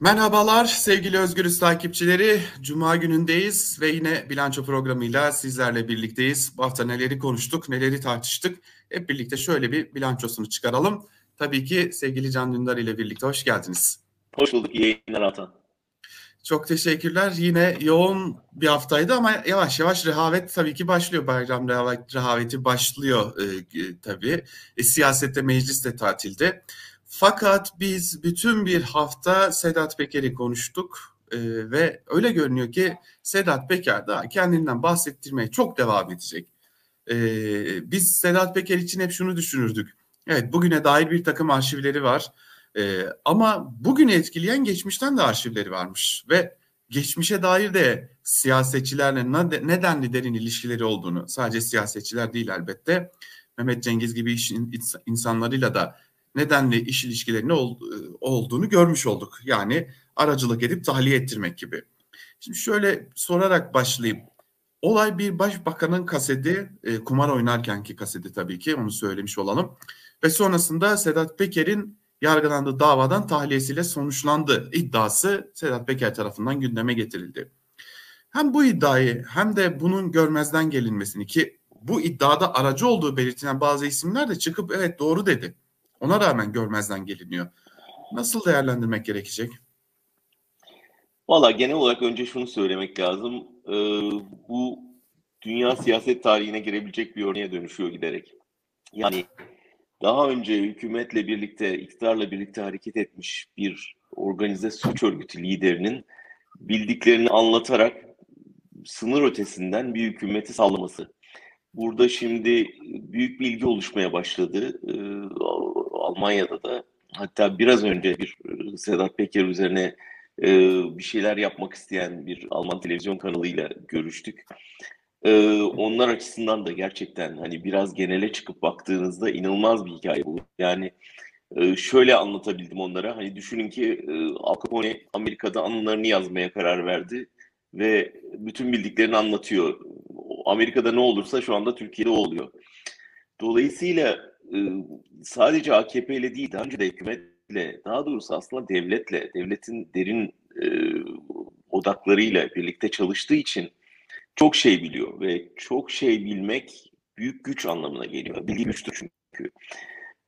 Merhabalar sevgili Özgürüz takipçileri. Cuma günündeyiz ve yine bilanço programıyla sizlerle birlikteyiz. Bu hafta neleri konuştuk, neleri tartıştık. Hep birlikte şöyle bir bilançosunu çıkaralım. Tabii ki sevgili Can Dündar ile birlikte hoş geldiniz. Hoş bulduk. İyi yayınlar Altan. Çok teşekkürler. Yine yoğun bir haftaydı ama yavaş yavaş rehavet tabii ki başlıyor. Bayram rehaveti başlıyor e, tabii. E, siyasette meclis de tatilde. Fakat biz bütün bir hafta Sedat Peker'i konuştuk e, ve öyle görünüyor ki Sedat Peker daha kendinden bahsettirmeye çok devam edecek. E, biz Sedat Peker için hep şunu düşünürdük. Evet bugüne dair bir takım arşivleri var. E, ama bugünü etkileyen geçmişten de arşivleri varmış ve geçmişe dair de siyasetçilerle nedenli derin ilişkileri olduğunu sadece siyasetçiler değil elbette Mehmet Cengiz gibi iş insanlarıyla da nedenli iş ilişkilerinin ol, olduğunu görmüş olduk. Yani aracılık edip tahliye ettirmek gibi. Şimdi şöyle sorarak başlayayım. Olay bir başbakanın kaseti, e, kumar oynarkenki kaseti tabii ki onu söylemiş olalım. Ve sonrasında Sedat Peker'in yargılandığı davadan tahliyesiyle sonuçlandı iddiası Sedat Peker tarafından gündeme getirildi. Hem bu iddiayı hem de bunun görmezden gelinmesini ki bu iddiada aracı olduğu belirtilen bazı isimler de çıkıp evet doğru dedi. Ona rağmen görmezden geliniyor. Nasıl değerlendirmek gerekecek? Valla genel olarak önce şunu söylemek lazım. Ee, bu dünya siyaset tarihine girebilecek bir örneğe dönüşüyor giderek. Yani daha önce hükümetle birlikte, iktidarla birlikte hareket etmiş bir organize suç örgütü liderinin bildiklerini anlatarak sınır ötesinden bir hükümeti sallaması. Burada şimdi büyük bir ilgi oluşmaya başladı. Ee, Almanya'da da hatta biraz önce bir e, Sedat Peker üzerine e, bir şeyler yapmak isteyen bir Alman televizyon kanalıyla görüştük. E, onlar açısından da gerçekten hani biraz genele çıkıp baktığınızda inanılmaz bir hikaye bu. Yani e, şöyle anlatabildim onlara. Hani düşünün ki e, Al Capone Amerika'da anılarını yazmaya karar verdi ve bütün bildiklerini anlatıyor. Amerika'da ne olursa şu anda Türkiye'de oluyor. Dolayısıyla e, sadece AKP ile değil daha önce de hükümetle daha doğrusu aslında devletle, devletin derin e, odaklarıyla birlikte çalıştığı için çok şey biliyor ve çok şey bilmek büyük güç anlamına geliyor. Bilgi güçtür çünkü.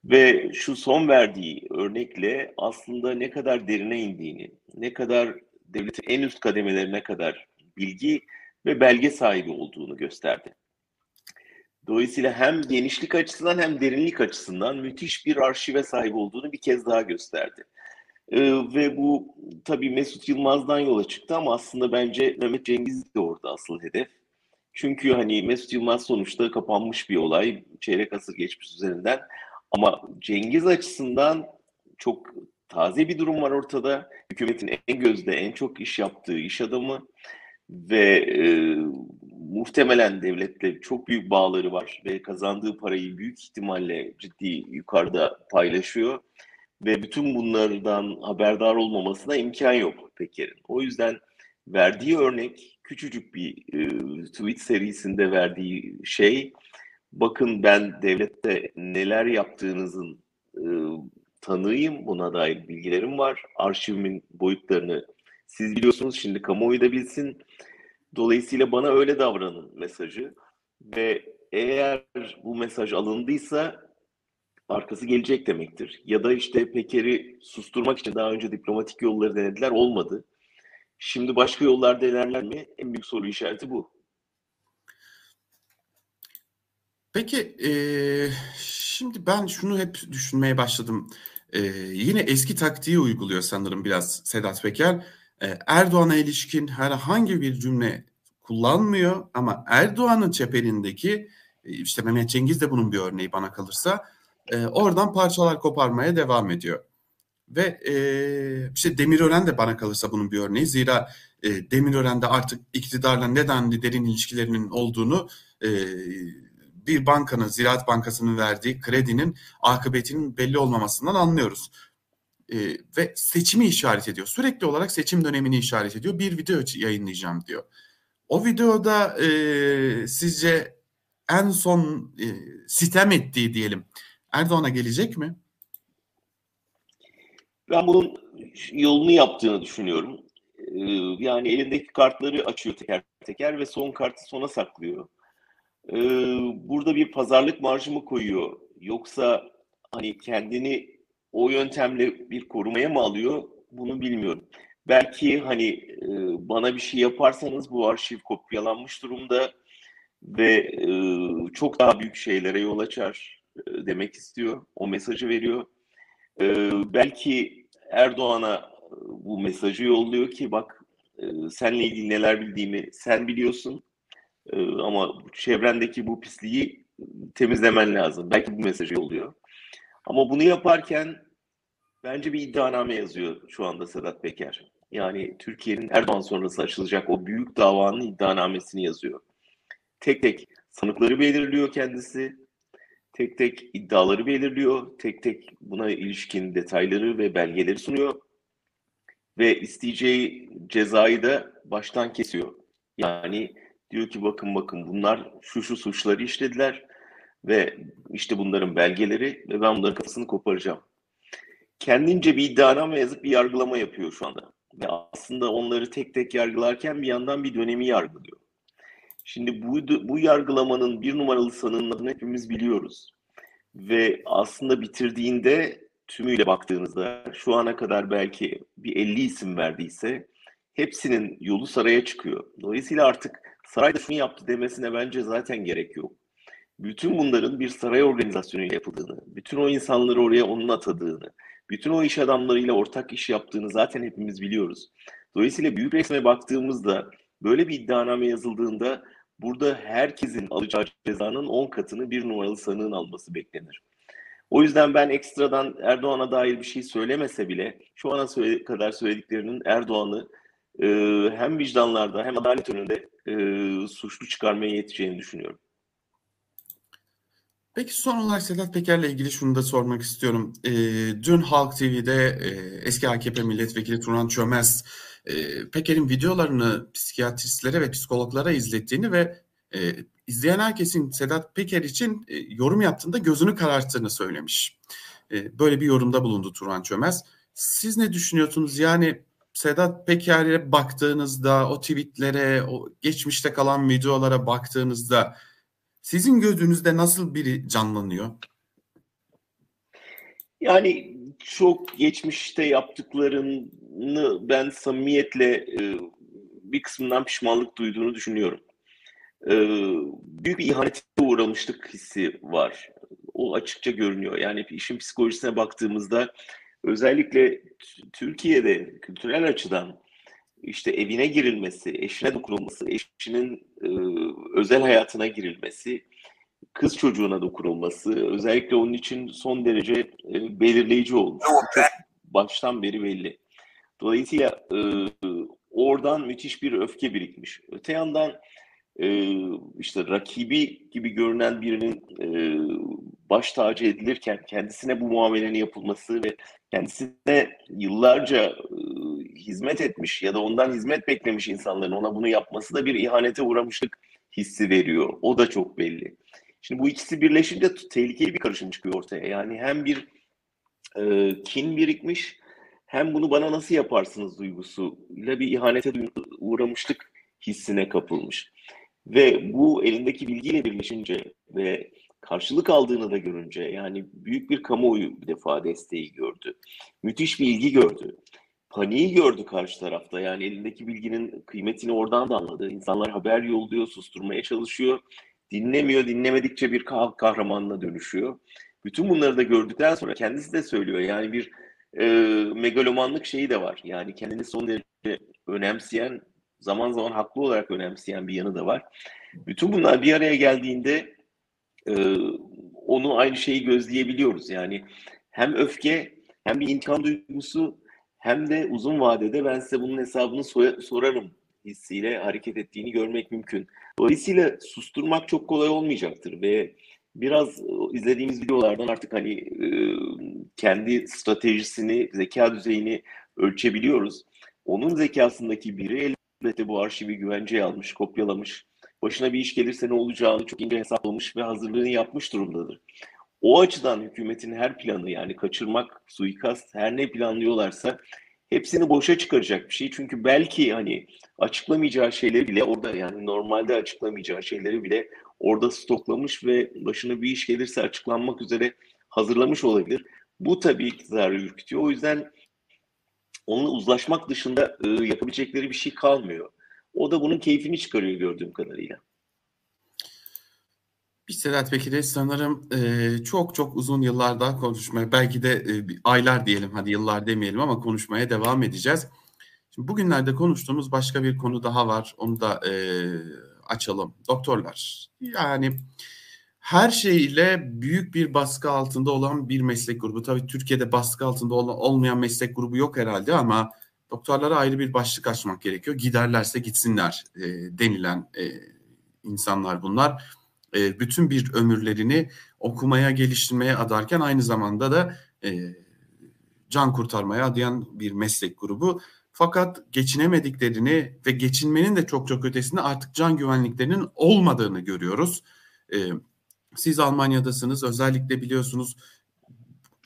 Ve şu son verdiği örnekle aslında ne kadar derine indiğini, ne kadar devletin en üst kademelerine kadar bilgi ve belge sahibi olduğunu gösterdi. Dolayısıyla hem genişlik açısından hem derinlik açısından müthiş bir arşive sahip olduğunu bir kez daha gösterdi. Ee, ve bu tabii Mesut Yılmaz'dan yola çıktı ama aslında bence Mehmet Cengiz de orada asıl hedef. Çünkü hani Mesut Yılmaz sonuçta kapanmış bir olay. Çeyrek asır geçmiş üzerinden. Ama Cengiz açısından çok taze bir durum var ortada. Hükümetin en gözde, en çok iş yaptığı iş adamı ve e, muhtemelen devletle çok büyük bağları var ve kazandığı parayı büyük ihtimalle ciddi yukarıda paylaşıyor ve bütün bunlardan haberdar olmamasına imkan yok Peker'in. O yüzden verdiği örnek küçücük bir e, tweet serisinde verdiği şey bakın ben devlette neler yaptığınızın e, tanığıyım buna dair bilgilerim var. Arşivimin boyutlarını siz biliyorsunuz şimdi kamuoyu da bilsin. Dolayısıyla bana öyle davranın mesajı ve eğer bu mesaj alındıysa arkası gelecek demektir. Ya da işte Peker'i susturmak için daha önce diplomatik yolları denediler olmadı. Şimdi başka yollar denerler mi? En büyük soru işareti bu. Peki e, şimdi ben şunu hep düşünmeye başladım. E, yine eski taktiği uyguluyor sanırım biraz Sedat Peker Erdoğan'a ilişkin herhangi bir cümle kullanmıyor ama Erdoğan'ın çeperindeki e, işte Mehmet Cengiz de bunun bir örneği bana kalırsa e, oradan parçalar koparmaya devam ediyor. Ve e, işte Demirören de bana kalırsa bunun bir örneği. Zira e, Demirören'de artık iktidarla nedenli derin ilişkilerinin olduğunu bir bankanın, Ziraat Bankası'nın verdiği kredinin akıbetinin belli olmamasından anlıyoruz e, ve seçimi işaret ediyor. Sürekli olarak seçim dönemini işaret ediyor. Bir video yayınlayacağım diyor. O videoda e, sizce en son e, sitem ettiği diyelim Erdoğan'a gelecek mi? Ben bunun yolunu yaptığını düşünüyorum. Ee, yani elindeki kartları açıyor teker teker ve son kartı sona saklıyor. Ee, burada bir pazarlık marjı mı koyuyor? Yoksa hani kendini o yöntemle bir korumaya mı alıyor? Bunu bilmiyorum. Belki hani e, bana bir şey yaparsanız bu arşiv kopyalanmış durumda ve e, çok daha büyük şeylere yol açar e, demek istiyor. O mesajı veriyor. Belki Erdoğan'a bu mesajı yolluyor ki bak senle ilgili neler bildiğimi sen biliyorsun ama çevrendeki bu pisliği temizlemen lazım. Belki bu mesajı yolluyor. Ama bunu yaparken bence bir iddianame yazıyor şu anda Sedat Peker. Yani Türkiye'nin Erdoğan sonrası açılacak o büyük davanın iddianamesini yazıyor. Tek tek sanıkları belirliyor kendisi. Tek tek iddiaları belirliyor. Tek tek buna ilişkin detayları ve belgeleri sunuyor. Ve isteyeceği cezayı da baştan kesiyor. Yani diyor ki bakın bakın bunlar şu şu suçları işlediler ve işte bunların belgeleri ve ben bunların kafasını koparacağım. Kendince bir iddianame yazıp bir yargılama yapıyor şu anda. Ve aslında onları tek tek yargılarken bir yandan bir dönemi yargılıyor. Şimdi bu, bu yargılamanın bir numaralı sanığının hepimiz biliyoruz. Ve aslında bitirdiğinde tümüyle baktığınızda şu ana kadar belki bir 50 isim verdiyse hepsinin yolu saraya çıkıyor. Dolayısıyla artık saray da şunu yaptı demesine bence zaten gerek yok. Bütün bunların bir saray organizasyonuyla yapıldığını, bütün o insanları oraya onun atadığını, bütün o iş adamlarıyla ortak iş yaptığını zaten hepimiz biliyoruz. Dolayısıyla büyük resme baktığımızda böyle bir iddianame yazıldığında burada herkesin alacağı cezanın 10 katını bir numaralı sanığın alması beklenir. O yüzden ben ekstradan Erdoğan'a dair bir şey söylemese bile şu ana kadar söylediklerinin Erdoğan'ı e, hem vicdanlarda hem adalet önünde e, suçlu çıkarmaya yeteceğini düşünüyorum. Peki son olarak Sedat Peker'le ilgili şunu da sormak istiyorum. E, dün Halk TV'de e, eski AKP milletvekili Turan Çömez e, Peker'in videolarını psikiyatristlere ve psikologlara izlettiğini ve e, izleyen herkesin Sedat Peker için e, yorum yaptığında gözünü kararttığını söylemiş. E, böyle bir yorumda bulundu Turan Çömez. Siz ne düşünüyorsunuz? Yani Sedat Peker'e baktığınızda, o tweetlere, o geçmişte kalan videolara baktığınızda sizin gözünüzde nasıl biri canlanıyor? Yani çok geçmişte yaptıklarını ben samimiyetle e, bir kısmından pişmanlık duyduğunu düşünüyorum. E, büyük bir ihanete uğramışlık hissi var. O açıkça görünüyor. Yani işin psikolojisine baktığımızda özellikle Türkiye'de kültürel açıdan işte evine girilmesi, eşine dokunulması, eşinin e, özel hayatına girilmesi, kız çocuğuna dokunulması özellikle onun için son derece e, belirleyici olmuş. Çok baştan beri belli. Dolayısıyla e, oradan müthiş bir öfke birikmiş. Öte yandan e, işte rakibi gibi görünen birinin e, baş tacı edilirken kendisine bu muamelenin yapılması ve kendisine yıllarca e, hizmet etmiş ya da ondan hizmet beklemiş insanların ona bunu yapması da bir ihanete uğramışlık hissi veriyor. O da çok belli. Şimdi bu ikisi birleşince tehlikeli bir karışım çıkıyor ortaya. Yani hem bir e, kin birikmiş hem bunu bana nasıl yaparsınız duygusuyla bir ihanete uğramışlık hissine kapılmış. Ve bu elindeki bilgiyle birleşince ve karşılık aldığını da görünce yani büyük bir kamuoyu bir defa desteği gördü. Müthiş bir ilgi gördü. Paniği gördü karşı tarafta. Yani elindeki bilginin kıymetini oradan da anladı. İnsanlar haber yolluyor, susturmaya çalışıyor. Dinlemiyor, dinlemedikçe bir kahramanla dönüşüyor. Bütün bunları da gördükten sonra kendisi de söylüyor. Yani bir e, megalomanlık şeyi de var. Yani kendini son derece önemseyen, zaman zaman haklı olarak önemseyen bir yanı da var. Bütün bunlar bir araya geldiğinde e, onu aynı şeyi gözleyebiliyoruz. Yani hem öfke hem bir intikam duygusu hem de uzun vadede ben size bunun hesabını sorarım hissiyle hareket ettiğini görmek mümkün. Dolayısıyla susturmak çok kolay olmayacaktır ve biraz izlediğimiz videolardan artık hani e, kendi stratejisini, zeka düzeyini ölçebiliyoruz. Onun zekasındaki biri elbette bu arşivi güvenceye almış, kopyalamış. Başına bir iş gelirse ne olacağını çok ince hesaplamış ve hazırlığını yapmış durumdadır. O açıdan hükümetin her planı yani kaçırmak, suikast her ne planlıyorlarsa hepsini boşa çıkaracak bir şey. Çünkü belki hani açıklamayacağı şeyleri bile orada yani normalde açıklamayacağı şeyleri bile orada stoklamış ve başına bir iş gelirse açıklanmak üzere hazırlamış olabilir. Bu tabii iktidarı ürkütüyor. O yüzden onunla uzlaşmak dışında e, yapabilecekleri bir şey kalmıyor. O da bunun keyfini çıkarıyor gördüğüm kadarıyla. Biz Sedat Peker'e sanırım e, çok çok uzun yıllar daha konuşmaya, belki de e, aylar diyelim, hadi yıllar demeyelim ama konuşmaya devam edeceğiz. Şimdi bugünlerde konuştuğumuz başka bir konu daha var, onu da e, açalım. Doktorlar. Yani her şeyle büyük bir baskı altında olan bir meslek grubu. Tabii Türkiye'de baskı altında olmayan meslek grubu yok herhalde ama doktorlara ayrı bir başlık açmak gerekiyor. Giderlerse gitsinler e, denilen e, insanlar bunlar. E, bütün bir ömürlerini okumaya, geliştirmeye adarken aynı zamanda da e, can kurtarmaya adayan bir meslek grubu. Fakat geçinemediklerini ve geçinmenin de çok çok ötesinde artık can güvenliklerinin olmadığını görüyoruz. E, siz Almanya'dasınız. Özellikle biliyorsunuz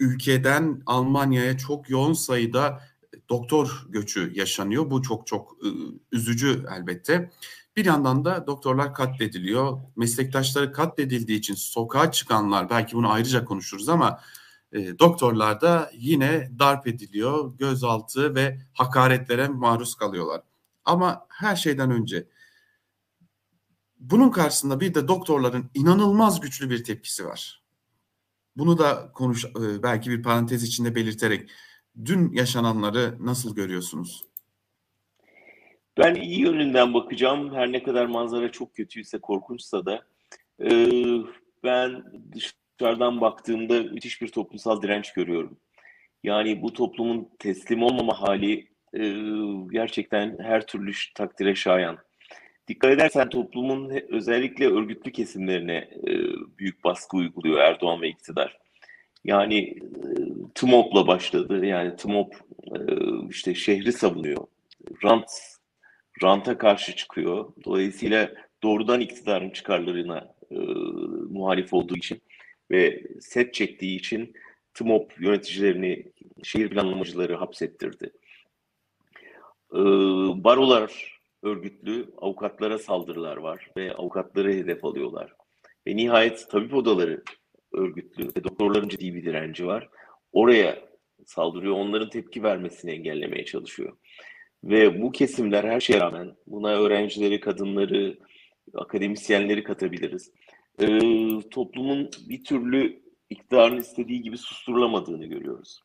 ülkeden Almanya'ya çok yoğun sayıda doktor göçü yaşanıyor. Bu çok çok üzücü elbette. Bir yandan da doktorlar katlediliyor. Meslektaşları katledildiği için sokağa çıkanlar belki bunu ayrıca konuşuruz ama e, doktorlar da yine darp ediliyor. Gözaltı ve hakaretlere maruz kalıyorlar. Ama her şeyden önce bunun karşısında bir de doktorların inanılmaz güçlü bir tepkisi var. Bunu da konuş e, belki bir parantez içinde belirterek dün yaşananları nasıl görüyorsunuz? Ben iyi yönünden bakacağım. Her ne kadar manzara çok kötüyse, korkunçsa da e, ben dışarıdan baktığımda müthiş bir toplumsal direnç görüyorum. Yani bu toplumun teslim olmama hali e, gerçekten her türlü takdire şayan. Dikkat edersen toplumun özellikle örgütlü kesimlerine e, büyük baskı uyguluyor Erdoğan ve iktidar. Yani e, TMOP'la başladı. Yani TMOP e, işte şehri savunuyor. Rant ranta karşı çıkıyor. Dolayısıyla doğrudan iktidarın çıkarlarına e, muhalif olduğu için ve set çektiği için TMOP yöneticilerini, şehir planlamacıları hapsettirdi. E, barolar örgütlü, avukatlara saldırılar var ve avukatları hedef alıyorlar. Ve nihayet tabip odaları örgütlü ve doktorların ciddi bir direnci var. Oraya saldırıyor, onların tepki vermesini engellemeye çalışıyor. Ve bu kesimler her şeye rağmen buna öğrencileri, kadınları, akademisyenleri katabiliriz. Ee, toplumun bir türlü iktidarın istediği gibi susturulamadığını görüyoruz.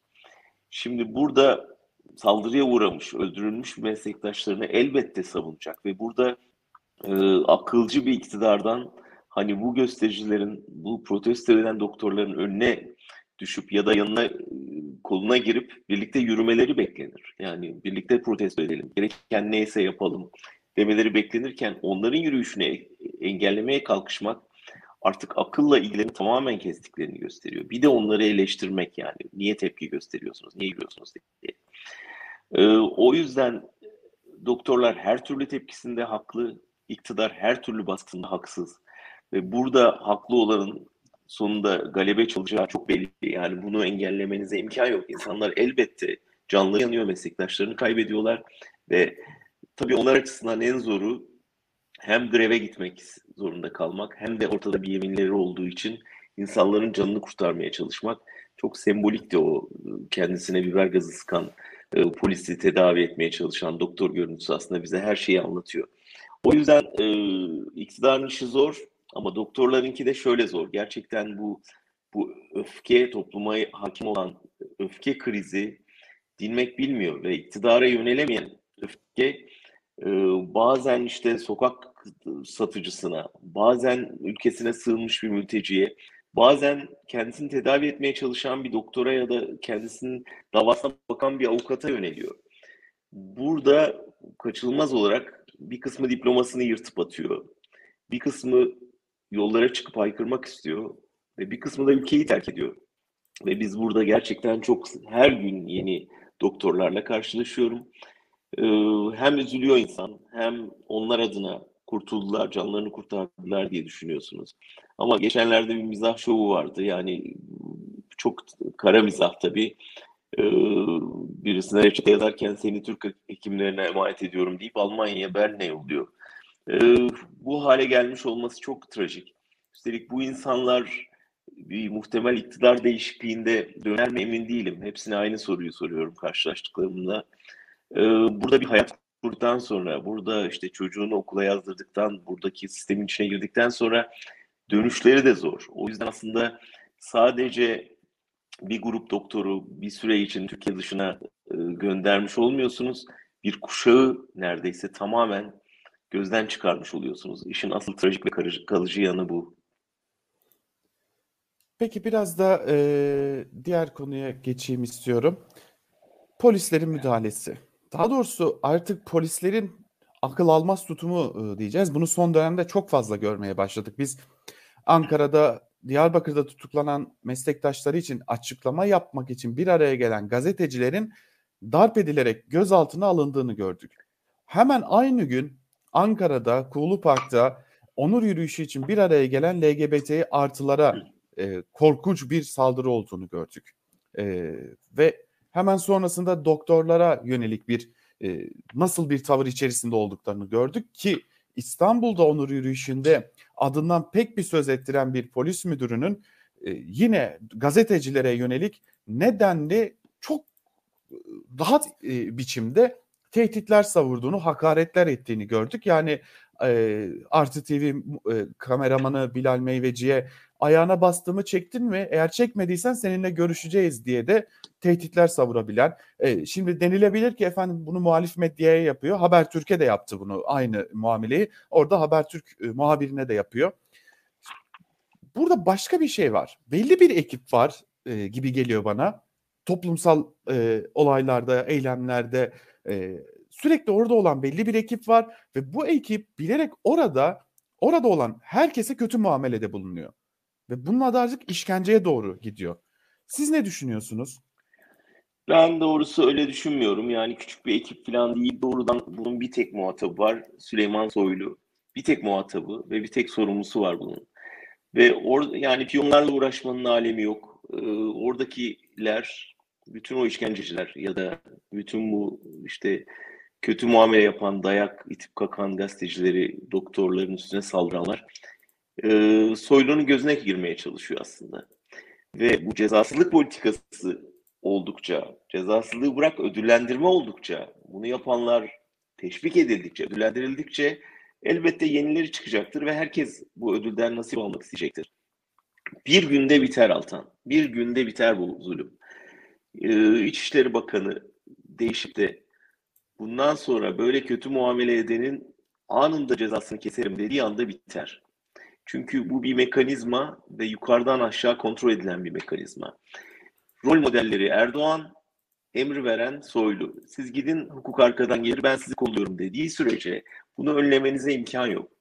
Şimdi burada saldırıya uğramış, öldürülmüş meslektaşlarını elbette savunacak ve burada e, akılcı bir iktidardan hani bu göstericilerin, bu protesto eden doktorların önüne düşüp ya da yanına koluna girip birlikte yürümeleri beklenir. Yani birlikte protesto edelim, gereken neyse yapalım demeleri beklenirken onların yürüyüşünü engellemeye kalkışmak artık akılla ilgilerini tamamen kestiklerini gösteriyor. Bir de onları eleştirmek yani. Niye tepki gösteriyorsunuz, niye yürüyorsunuz diye. Ee, o yüzden doktorlar her türlü tepkisinde haklı, iktidar her türlü baskısında haksız. Ve burada haklı olanın sonunda galebe çalacağı çok belli. Yani bunu engellemenize imkan yok. İnsanlar elbette canlı yanıyor, meslektaşlarını kaybediyorlar ve tabii onlar açısından en zoru hem greve gitmek zorunda kalmak hem de ortada bir yeminleri olduğu için insanların canını kurtarmaya çalışmak. Çok sembolikti o kendisine biber gazı sıkan, e, polisi tedavi etmeye çalışan doktor görüntüsü aslında bize her şeyi anlatıyor. O yüzden e, iktidarın işi zor ama doktorlarınki de şöyle zor. Gerçekten bu bu öfke topluma hakim olan öfke krizi dinmek bilmiyor ve iktidara yönelemeyen öfke e, bazen işte sokak satıcısına, bazen ülkesine sığınmış bir mülteciye, bazen kendisini tedavi etmeye çalışan bir doktora ya da kendisinin davasına bakan bir avukata yöneliyor. Burada kaçınılmaz olarak bir kısmı diplomasını yırtıp atıyor. Bir kısmı yollara çıkıp haykırmak istiyor ve bir kısmı da ülkeyi terk ediyor. Ve biz burada gerçekten çok her gün yeni doktorlarla karşılaşıyorum. Ee, hem üzülüyor insan hem onlar adına kurtuldular, canlarını kurtardılar diye düşünüyorsunuz. Ama geçenlerde bir mizah şovu vardı. Yani çok kara mizah tabii. e, birisine reçete yazarken seni Türk hekimlerine emanet ediyorum deyip Almanya'ya Berlin'e yolluyor. E, bu hale gelmiş olması çok trajik. Üstelik bu insanlar bir muhtemel iktidar değişikliğinde döner mi emin değilim. Hepsine aynı soruyu soruyorum karşılaştıklarımla. Ee, burada bir hayat kurduktan sonra, burada işte çocuğunu okula yazdırdıktan, buradaki sistemin içine girdikten sonra dönüşleri de zor. O yüzden aslında sadece bir grup doktoru bir süre için Türkiye dışına e, göndermiş olmuyorsunuz. Bir kuşağı neredeyse tamamen gözden çıkarmış oluyorsunuz. İşin asıl trajik ve kalıcı yanı bu. Peki biraz da e, diğer konuya geçeyim istiyorum. Polislerin müdahalesi. Daha doğrusu artık polislerin akıl almaz tutumu e, diyeceğiz. Bunu son dönemde çok fazla görmeye başladık. Biz Ankara'da, Diyarbakır'da tutuklanan meslektaşları için açıklama yapmak için bir araya gelen gazetecilerin darp edilerek gözaltına alındığını gördük. Hemen aynı gün Ankara'da, Kuğulu Park'ta onur yürüyüşü için bir araya gelen LGBT artılara e, korkunç bir saldırı olduğunu gördük. E, ve hemen sonrasında doktorlara yönelik bir e, nasıl bir tavır içerisinde olduklarını gördük ki İstanbul'da onur yürüyüşünde adından pek bir söz ettiren bir polis müdürünün e, yine gazetecilere yönelik nedenli çok rahat e, biçimde tehditler savurduğunu, hakaretler ettiğini gördük. Yani e, Artı TV e, kameramanı Bilal Meyveci'ye ayağına bastığımı çektin mi? Eğer çekmediysen seninle görüşeceğiz diye de tehditler savurabilen. E, şimdi denilebilir ki efendim bunu muhalif medyaya yapıyor. Habertürk'e de yaptı bunu aynı muameleyi. Orada Habertürk e, muhabirine de yapıyor. Burada başka bir şey var. Belli bir ekip var e, gibi geliyor bana. Toplumsal e, olaylarda, eylemlerde e, sürekli orada olan belli bir ekip var ve bu ekip bilerek orada orada olan herkese kötü muamelede bulunuyor. Ve bunun adı artık işkenceye doğru gidiyor. Siz ne düşünüyorsunuz? Ben doğrusu öyle düşünmüyorum. Yani küçük bir ekip falan değil. Doğrudan bunun bir tek muhatabı var. Süleyman Soylu. Bir tek muhatabı ve bir tek sorumlusu var bunun. Ve orada yani piyonlarla uğraşmanın alemi yok. Ee, oradakiler, bütün o işkenceciler ya da bütün bu işte kötü muamele yapan, dayak itip kakan gazetecileri, doktorların üstüne saldıranlar e, Soylu'nun gözüne girmeye çalışıyor aslında. Ve bu cezasızlık politikası oldukça, cezasızlığı bırak ödüllendirme oldukça, bunu yapanlar teşvik edildikçe, ödüllendirildikçe elbette yenileri çıkacaktır ve herkes bu ödülden nasip almak isteyecektir. Bir günde biter Altan. Bir günde biter bu zulüm. Ee, İçişleri Bakanı değişip de bundan sonra böyle kötü muamele edenin anında cezasını keserim dediği anda biter. Çünkü bu bir mekanizma ve yukarıdan aşağı kontrol edilen bir mekanizma. Rol modelleri Erdoğan, emri veren Soylu. Siz gidin hukuk arkadan gelir ben sizi kolluyorum dediği sürece bunu önlemenize imkan yok.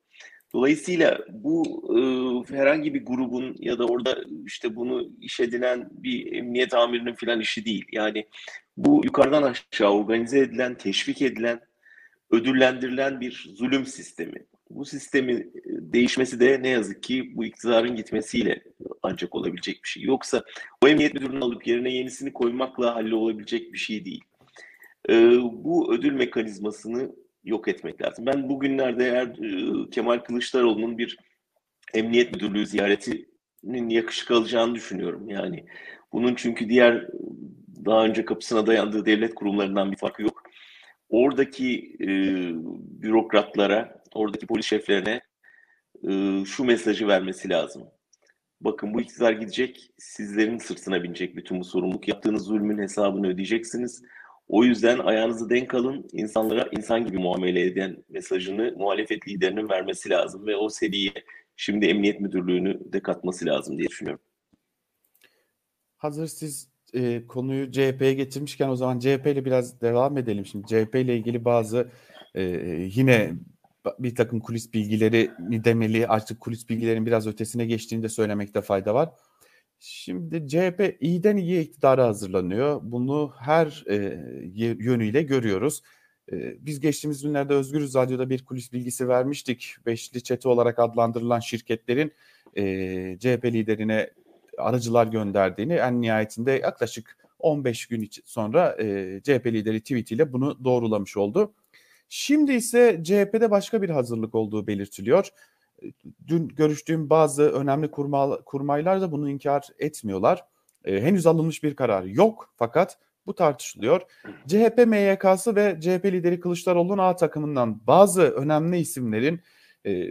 Dolayısıyla bu e, herhangi bir grubun ya da orada işte bunu iş edinen bir emniyet amirinin filan işi değil. Yani bu yukarıdan aşağı organize edilen, teşvik edilen, ödüllendirilen bir zulüm sistemi. Bu sistemin e, değişmesi de ne yazık ki bu iktidarın gitmesiyle ancak olabilecek bir şey. Yoksa o emniyet müdürünü alıp yerine yenisini koymakla hallolabilecek bir şey değil. Ee, bu ödül mekanizmasını yok etmek lazım. Ben bugünlerde eğer e, Kemal Kılıçdaroğlu'nun bir emniyet müdürlüğü ziyaretinin yakışık alacağını düşünüyorum. Yani bunun çünkü diğer daha önce kapısına dayandığı devlet kurumlarından bir farkı yok. Oradaki e, bürokratlara, oradaki polis şeflerine e, şu mesajı vermesi lazım. Bakın bu iktidar gidecek, sizlerin sırtına binecek bütün bu sorumluluk. Yaptığınız zulmün hesabını ödeyeceksiniz. O yüzden ayağınızı denk alın, insanlara insan gibi muamele eden mesajını muhalefet liderinin vermesi lazım ve o seriye şimdi Emniyet Müdürlüğü'nü de katması lazım diye düşünüyorum. Hazır siz e, konuyu CHP'ye getirmişken o zaman CHP ile biraz devam edelim. Şimdi CHP ile ilgili bazı e, yine bir takım kulis bilgileri mi demeli artık kulis bilgilerin biraz ötesine geçtiğini de söylemekte fayda var. Şimdi CHP iyiden iyiye iktidara hazırlanıyor. Bunu her e, yönüyle görüyoruz. E, biz geçtiğimiz günlerde Özgürüz Radyo'da bir kulis bilgisi vermiştik. Beşli çete olarak adlandırılan şirketlerin e, CHP liderine aracılar gönderdiğini en nihayetinde yaklaşık 15 gün sonra e, CHP lideri tweetiyle bunu doğrulamış oldu. Şimdi ise CHP'de başka bir hazırlık olduğu belirtiliyor. Dün görüştüğüm bazı önemli kurma, kurmaylar da bunu inkar etmiyorlar. E, henüz alınmış bir karar yok fakat bu tartışılıyor. CHP MYK'sı ve CHP lideri Kılıçdaroğlu'nun A takımından bazı önemli isimlerin e,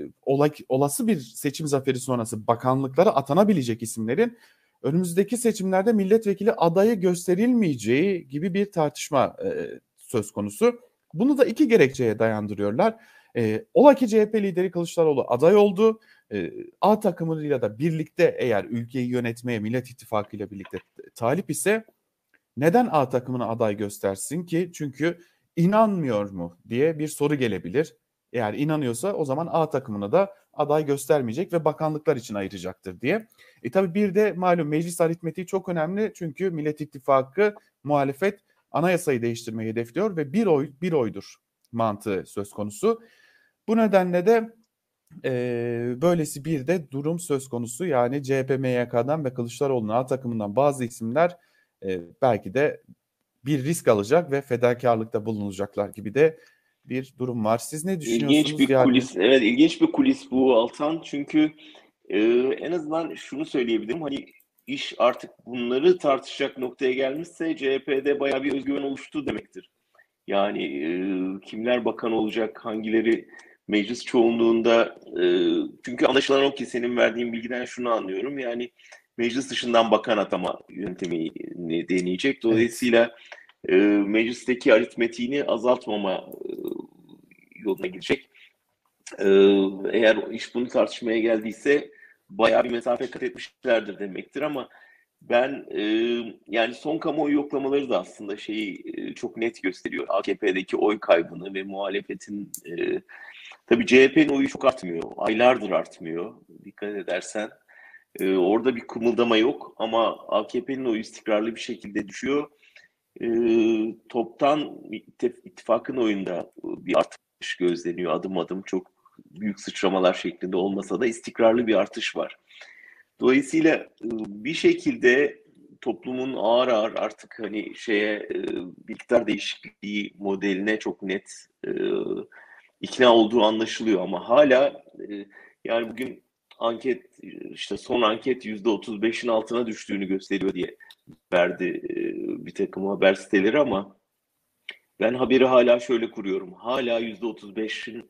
olası bir seçim zaferi sonrası bakanlıklara atanabilecek isimlerin önümüzdeki seçimlerde milletvekili adayı gösterilmeyeceği gibi bir tartışma e, söz konusu. Bunu da iki gerekçeye dayandırıyorlar. E, ola ki CHP lideri Kılıçdaroğlu aday oldu. E, A takımıyla da birlikte eğer ülkeyi yönetmeye Millet İttifakı ile birlikte talip ise neden A takımına aday göstersin ki? Çünkü inanmıyor mu diye bir soru gelebilir. Eğer inanıyorsa o zaman A takımına da aday göstermeyecek ve bakanlıklar için ayıracaktır diye. E tabi bir de malum meclis aritmetiği çok önemli çünkü Millet İttifakı muhalefet anayasayı değiştirmeyi hedefliyor ve bir oy bir oydur mantığı söz konusu. Bu nedenle de e, böylesi bir de durum söz konusu. Yani CHP MYK'dan ve Kılıçdaroğlu'nun A takımından bazı isimler e, belki de bir risk alacak ve fedakarlıkta bulunacaklar gibi de bir durum var. Siz ne düşünüyorsunuz? İlginç bir yani? kulis. Evet ilginç bir kulis bu Altan. Çünkü e, en azından şunu söyleyebilirim. Hani iş artık bunları tartışacak noktaya gelmişse CHP'de bayağı bir özgüven oluştu demektir. Yani e, kimler bakan olacak, hangileri meclis çoğunluğunda e, çünkü anlaşılan o ki senin verdiğin bilgiden şunu anlıyorum. Yani meclis dışından bakan atama yöntemi deneyecek. Dolayısıyla e, meclisteki aritmetiğini azaltmama e, yoluna gidecek. E, eğer iş bunu tartışmaya geldiyse bayağı bir mesafe kat etmişlerdir demektir ama ben e, yani son kamuoyu yoklamaları da aslında şeyi e, çok net gösteriyor. AKP'deki oy kaybını ve muhalefetin e, tabii CHP'nin oyu çok artmıyor. Aylardır artmıyor. Dikkat edersen. E, orada bir kımıldama yok ama AKP'nin oyu istikrarlı bir şekilde düşüyor. E, toptan ittifakın oyunda bir artış gözleniyor adım adım çok büyük sıçramalar şeklinde olmasa da istikrarlı bir artış var. Dolayısıyla e, bir şekilde toplumun ağır ağır artık hani şeye e, iktidar değişikliği modeline çok net e, ikna olduğu anlaşılıyor ama hala yani bugün anket işte son anket yüzde otuz beşin altına düştüğünü gösteriyor diye verdi bir takım haber siteleri ama ben haberi hala şöyle kuruyorum. Hala yüzde otuz beşin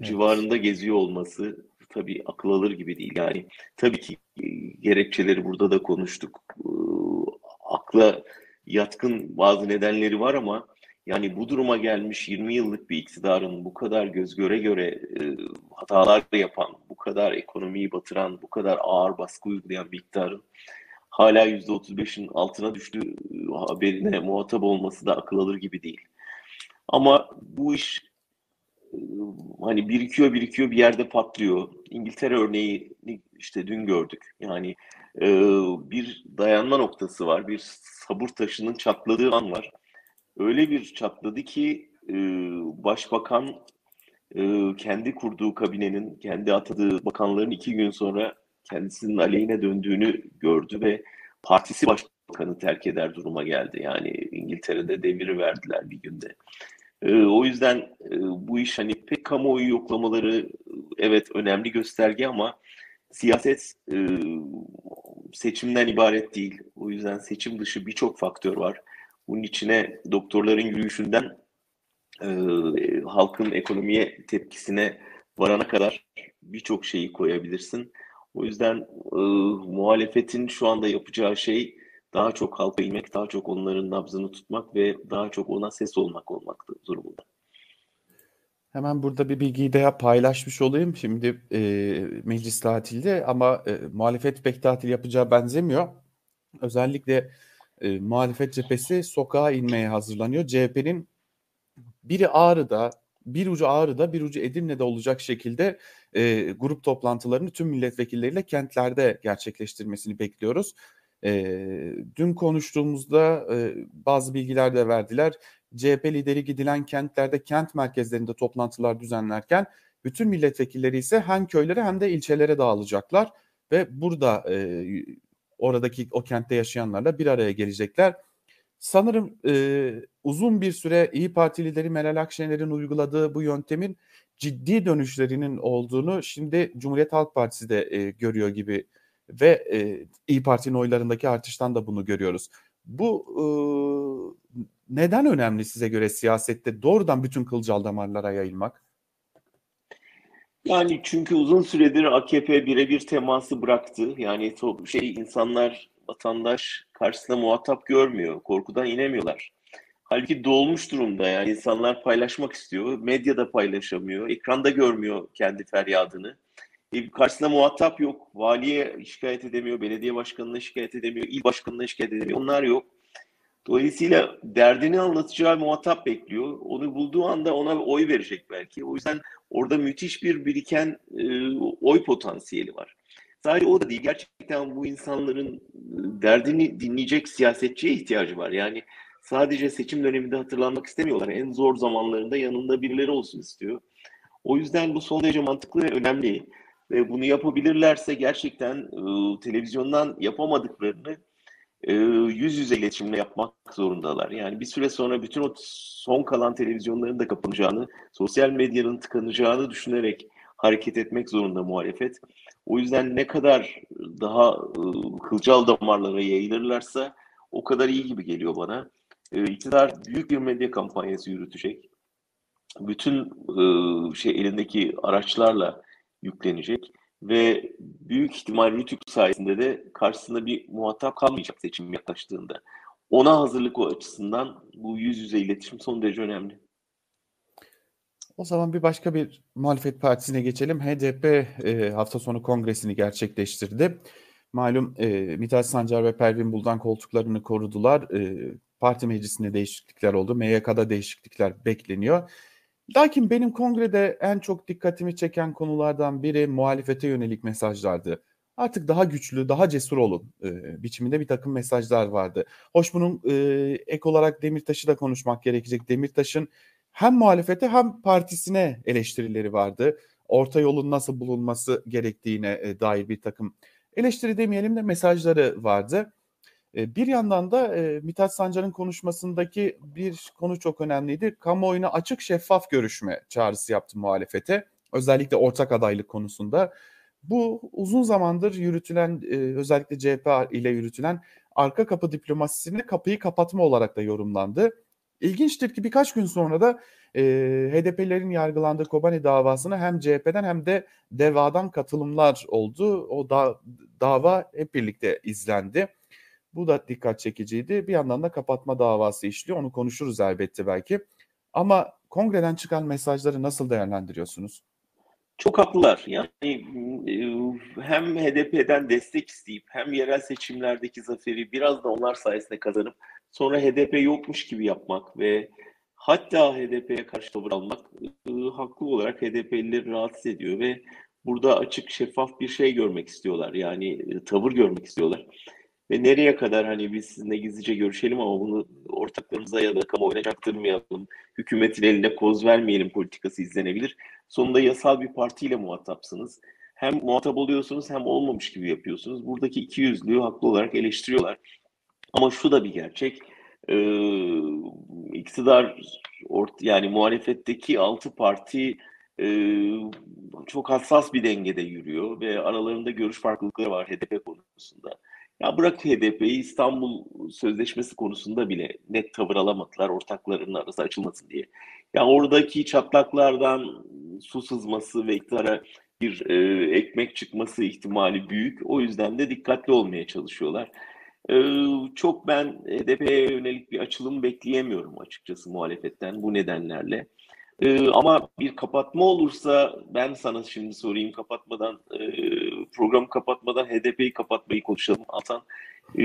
civarında geziyor olması tabii akıl alır gibi değil. Yani tabii ki e, gerekçeleri burada da konuştuk. E, akla yatkın bazı nedenleri var ama yani bu duruma gelmiş 20 yıllık bir iktidarın bu kadar göz göre göre e, hatalar yapan, bu kadar ekonomiyi batıran, bu kadar ağır baskı uygulayan bir iktidarın hala %35'in altına düştüğü haberine muhatap olması da akıl alır gibi değil. Ama bu iş hani birikiyor birikiyor bir yerde patlıyor. İngiltere örneği işte dün gördük. Yani e, bir dayanma noktası var. Bir sabır taşının çatladığı an var. Öyle bir çatladı ki e, başbakan e, kendi kurduğu kabinenin, kendi atadığı bakanların iki gün sonra kendisinin aleyhine döndüğünü gördü ve partisi başbakanı terk eder duruma geldi. Yani İngiltere'de deviri verdiler bir günde. Ee, o yüzden e, bu iş hani pek kamuoyu yoklamaları evet önemli gösterge ama siyaset e, seçimden ibaret değil. O yüzden seçim dışı birçok faktör var. Bunun içine doktorların yürüyüşünden e, halkın ekonomiye tepkisine varana kadar birçok şeyi koyabilirsin. O yüzden e, muhalefetin şu anda yapacağı şey daha çok halka inmek, daha çok onların nabzını tutmak ve daha çok ona ses olmak olmak durumunda. Hemen burada bir bilgiyi de paylaşmış olayım. Şimdi e, meclis tatilde ama e, muhalefet pek tatil yapacağı benzemiyor. Özellikle e, muhalefet cephesi sokağa inmeye hazırlanıyor. CHP'nin biri Ağrı'da, bir ucu Ağrı'da, bir ucu Edirne'de olacak şekilde e, grup toplantılarını tüm milletvekilleriyle kentlerde gerçekleştirmesini bekliyoruz. E, dün konuştuğumuzda e, bazı bilgiler de verdiler. CHP lideri gidilen kentlerde kent merkezlerinde toplantılar düzenlerken bütün milletvekilleri ise hem köylere hem de ilçelere dağılacaklar ve burada e, oradaki o kentte yaşayanlarla bir araya gelecekler. Sanırım e, uzun bir süre İyi Parti lideri Meral Akşener'in uyguladığı bu yöntemin ciddi dönüşlerinin olduğunu şimdi Cumhuriyet Halk Partisi de e, görüyor gibi ve e, İyi Parti'nin oylarındaki artıştan da bunu görüyoruz. Bu e, neden önemli size göre siyasette doğrudan bütün kılcal damarlara yayılmak? Yani çünkü uzun süredir AKP birebir teması bıraktı. Yani şey insanlar, vatandaş karşısında muhatap görmüyor. Korkudan inemiyorlar. Halbuki dolmuş durumda yani insanlar paylaşmak istiyor. Medyada paylaşamıyor. Ekranda görmüyor kendi feryadını. E, karşısında muhatap yok. Valiye şikayet edemiyor. Belediye başkanına şikayet edemiyor. il başkanına şikayet edemiyor. Onlar yok. Dolayısıyla derdini anlatacağı muhatap bekliyor. Onu bulduğu anda ona oy verecek belki. O yüzden orada müthiş bir biriken e, oy potansiyeli var. Sadece o da değil. Gerçekten bu insanların e, derdini dinleyecek siyasetçiye ihtiyacı var. Yani sadece seçim döneminde hatırlanmak istemiyorlar. En zor zamanlarında yanında birileri olsun istiyor. O yüzden bu son derece mantıklı ve önemli. Ve bunu yapabilirlerse gerçekten e, televizyondan yapamadıklarını yüz yüze iletişimle yapmak zorundalar. Yani bir süre sonra bütün o son kalan televizyonların da kapanacağını, sosyal medyanın tıkanacağını düşünerek hareket etmek zorunda muhalefet. O yüzden ne kadar daha e, kılcal damarlara yayılırlarsa o kadar iyi gibi geliyor bana. E, iktidar büyük bir medya kampanyası yürütecek. Bütün e, şey elindeki araçlarla yüklenecek ve büyük ihtimal Rütük sayesinde de karşısında bir muhatap kalmayacak seçim yaklaştığında. Ona hazırlık o açısından bu yüz yüze iletişim son derece önemli. O zaman bir başka bir muhalefet partisine geçelim. HDP e, hafta sonu kongresini gerçekleştirdi. Malum e, Mithat Sancar ve Pervin Buldan koltuklarını korudular. E, parti meclisinde değişiklikler oldu. MYK'da değişiklikler bekleniyor. Lakin benim kongrede en çok dikkatimi çeken konulardan biri muhalefete yönelik mesajlardı. Artık daha güçlü, daha cesur olun e, biçiminde bir takım mesajlar vardı. Hoş bunun e, ek olarak Demirtaş'ı da konuşmak gerekecek. Demirtaş'ın hem muhalefete hem partisine eleştirileri vardı. Orta yolun nasıl bulunması gerektiğine e, dair bir takım eleştiri demeyelim de mesajları vardı. Bir yandan da e, Mithat Sancar'ın konuşmasındaki bir konu çok önemliydi. Kamuoyuna açık şeffaf görüşme çağrısı yaptı muhalefete. Özellikle ortak adaylık konusunda. Bu uzun zamandır yürütülen özellikle CHP ile yürütülen arka kapı diplomasisini kapıyı kapatma olarak da yorumlandı. İlginçtir ki birkaç gün sonra da e, HDP'lerin yargılandığı Kobani davasına hem CHP'den hem de DEVA'dan katılımlar oldu. O da, dava hep birlikte izlendi. Bu da dikkat çekiciydi. Bir yandan da kapatma davası işliyor. Onu konuşuruz elbette belki. Ama kongreden çıkan mesajları nasıl değerlendiriyorsunuz? Çok haklılar. Yani e, hem HDP'den destek isteyip hem yerel seçimlerdeki zaferi biraz da onlar sayesinde kazanıp sonra HDP yokmuş gibi yapmak ve hatta HDP'ye karşı tavır almak e, haklı olarak HDP'lileri rahatsız ediyor ve burada açık şeffaf bir şey görmek istiyorlar. Yani e, tavır görmek istiyorlar ve nereye kadar hani biz sizinle gizlice görüşelim ama bunu ortaklarımıza ya da kamuoyuna çaktırmayalım, hükümetin eline koz vermeyelim politikası izlenebilir. Sonunda yasal bir partiyle muhatapsınız. Hem muhatap oluyorsunuz hem olmamış gibi yapıyorsunuz. Buradaki iki yüzlüğü haklı olarak eleştiriyorlar. Ama şu da bir gerçek. Ee, iktidar yani muhalefetteki altı parti e, çok hassas bir dengede yürüyor ve aralarında görüş farklılıkları var HDP konusunda. Ya bırak HDP'yi İstanbul Sözleşmesi konusunda bile net tavır alamadılar ortaklarının arası açılmasın diye. Ya oradaki çatlaklardan su sızması ve iktidara bir e, ekmek çıkması ihtimali büyük. O yüzden de dikkatli olmaya çalışıyorlar. E, çok ben HDP'ye yönelik bir açılım bekleyemiyorum açıkçası muhalefetten bu nedenlerle. Ee, ama bir kapatma olursa ben sana şimdi sorayım kapatmadan e, programı kapatmadan HDP'yi kapatmayı konuşalım Altan. Ee,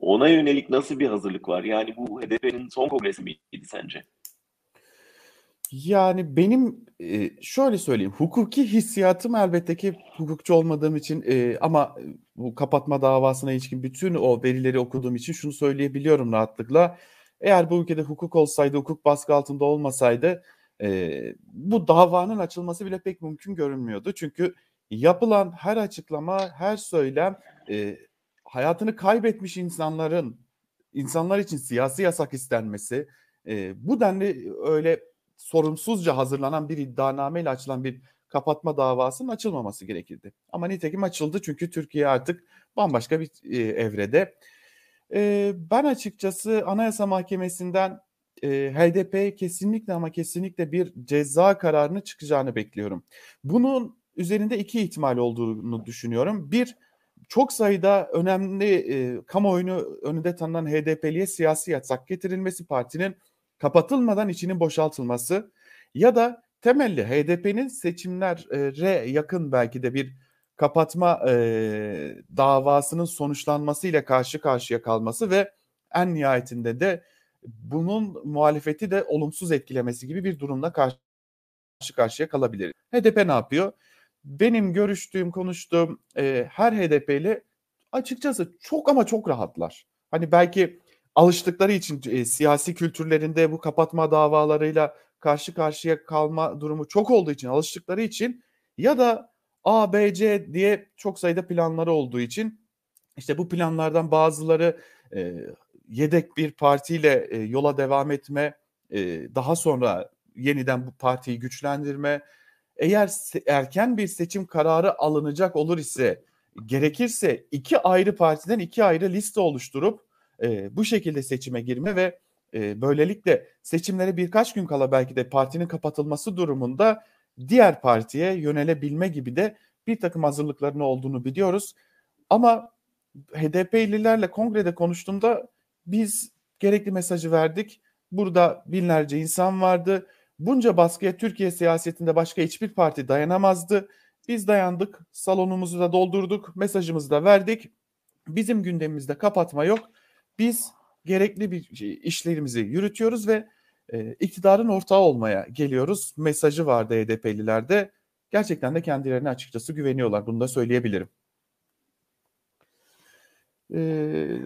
ona yönelik nasıl bir hazırlık var? Yani bu HDP'nin son kongresi miydi sence? Yani benim e, şöyle söyleyeyim hukuki hissiyatım elbette ki hukukçu olmadığım için e, ama bu kapatma davasına ilişkin bütün o verileri okuduğum için şunu söyleyebiliyorum rahatlıkla eğer bu ülkede hukuk olsaydı, hukuk baskı altında olmasaydı e, bu davanın açılması bile pek mümkün görünmüyordu. Çünkü yapılan her açıklama, her söylem e, hayatını kaybetmiş insanların insanlar için siyasi yasak istenmesi, e, bu denli öyle sorumsuzca hazırlanan bir iddianameyle açılan bir kapatma davasının açılmaması gerekirdi. Ama nitekim açıldı çünkü Türkiye artık bambaşka bir e, evrede. E, ben açıkçası Anayasa Mahkemesi'nden e, HDP kesinlikle ama kesinlikle bir ceza kararını çıkacağını bekliyorum. Bunun üzerinde iki ihtimal olduğunu düşünüyorum. Bir, çok sayıda önemli e, kamuoyunu önünde tanınan HDP'liye siyasi yasak getirilmesi, partinin kapatılmadan içinin boşaltılması ya da temelli HDP'nin seçimlere yakın belki de bir kapatma e, davasının sonuçlanmasıyla karşı karşıya kalması ve en nihayetinde de bunun muhalefeti de olumsuz etkilemesi gibi bir durumla karşı karşıya kalabilir. HDP ne yapıyor? Benim görüştüğüm, konuştuğum e, her HDP'li açıkçası çok ama çok rahatlar. Hani belki alıştıkları için e, siyasi kültürlerinde bu kapatma davalarıyla karşı karşıya kalma durumu çok olduğu için alıştıkları için ya da A, B, C diye çok sayıda planları olduğu için işte bu planlardan bazıları e, yedek bir partiyle e, yola devam etme, e, daha sonra yeniden bu partiyi güçlendirme. Eğer erken bir seçim kararı alınacak olur ise gerekirse iki ayrı partiden iki ayrı liste oluşturup e, bu şekilde seçime girme ve e, böylelikle seçimlere birkaç gün kala belki de partinin kapatılması durumunda diğer partiye yönelebilme gibi de bir takım hazırlıklarının olduğunu biliyoruz. Ama HDP'lilerle kongrede konuştuğumda biz gerekli mesajı verdik. Burada binlerce insan vardı. Bunca baskıya Türkiye siyasetinde başka hiçbir parti dayanamazdı. Biz dayandık, salonumuzu da doldurduk, mesajımızı da verdik. Bizim gündemimizde kapatma yok. Biz gerekli bir şey, işlerimizi yürütüyoruz ve e, iktidarın ortağı olmaya geliyoruz. Mesajı vardı HDP'lilerde. Gerçekten de kendilerine açıkçası güveniyorlar. Bunu da söyleyebilirim. Ee,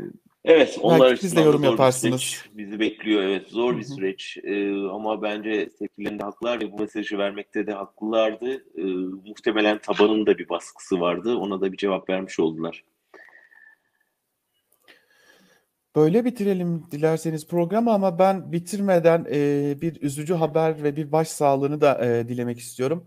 evet, onlar siz de yorum yaparsınız. Bizi bekliyor. Evet, zor bir süreç. Ee, ama bence tepkilerinde haklılar ve bu mesajı vermekte de haklılardı. Ee, muhtemelen tabanın da bir baskısı vardı. Ona da bir cevap vermiş oldular. Böyle bitirelim dilerseniz programı ama ben bitirmeden e, bir üzücü haber ve bir baş sağlığını da e, dilemek istiyorum.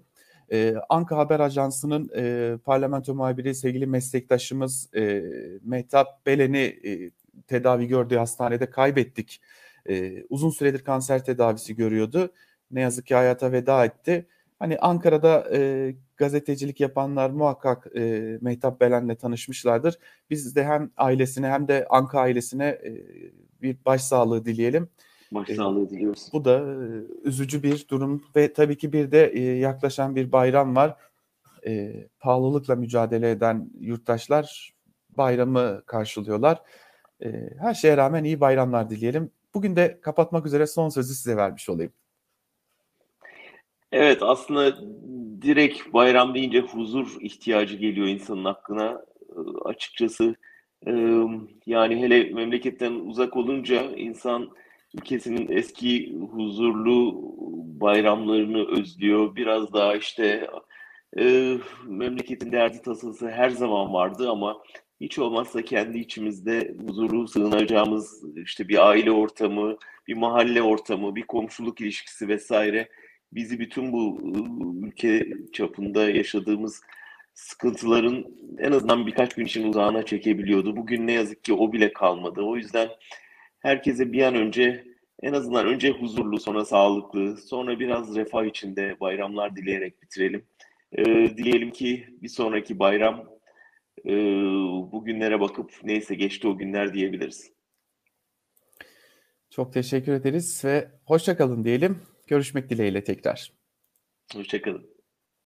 E, Anka Haber Ajansı'nın e, parlamento muhabiri sevgili meslektaşımız e, Mehtap Belen'i e, tedavi gördüğü hastanede kaybettik. E, uzun süredir kanser tedavisi görüyordu. Ne yazık ki hayata veda etti. Hani Ankara'da e, gazetecilik yapanlar muhakkak e, Mehtap Belen'le tanışmışlardır. Biz de hem ailesine hem de Anka ailesine e, bir başsağlığı dileyelim. Başsağlığı diliyoruz. Bu da e, üzücü bir durum ve tabii ki bir de e, yaklaşan bir bayram var. E, pahalılıkla mücadele eden yurttaşlar bayramı karşılıyorlar. E, her şeye rağmen iyi bayramlar dileyelim. Bugün de kapatmak üzere son sözü size vermiş olayım. Evet aslında direkt bayram deyince huzur ihtiyacı geliyor insanın aklına. Açıkçası yani hele memleketten uzak olunca insan ülkesinin eski huzurlu bayramlarını özlüyor. Biraz daha işte memleketin derdi tasası her zaman vardı ama hiç olmazsa kendi içimizde huzurlu sığınacağımız işte bir aile ortamı, bir mahalle ortamı, bir komşuluk ilişkisi vesaire bizi bütün bu ülke çapında yaşadığımız sıkıntıların en azından birkaç gün için uzağına çekebiliyordu. Bugün ne yazık ki o bile kalmadı. O yüzden herkese bir an önce en azından önce huzurlu, sonra sağlıklı, sonra biraz refah içinde bayramlar dileyerek bitirelim. Ee, dileyelim ki bir sonraki bayram e, bugünlere bakıp neyse geçti o günler diyebiliriz. Çok teşekkür ederiz ve hoşçakalın diyelim. Görüşmek dileğiyle tekrar. Hoşçakalın.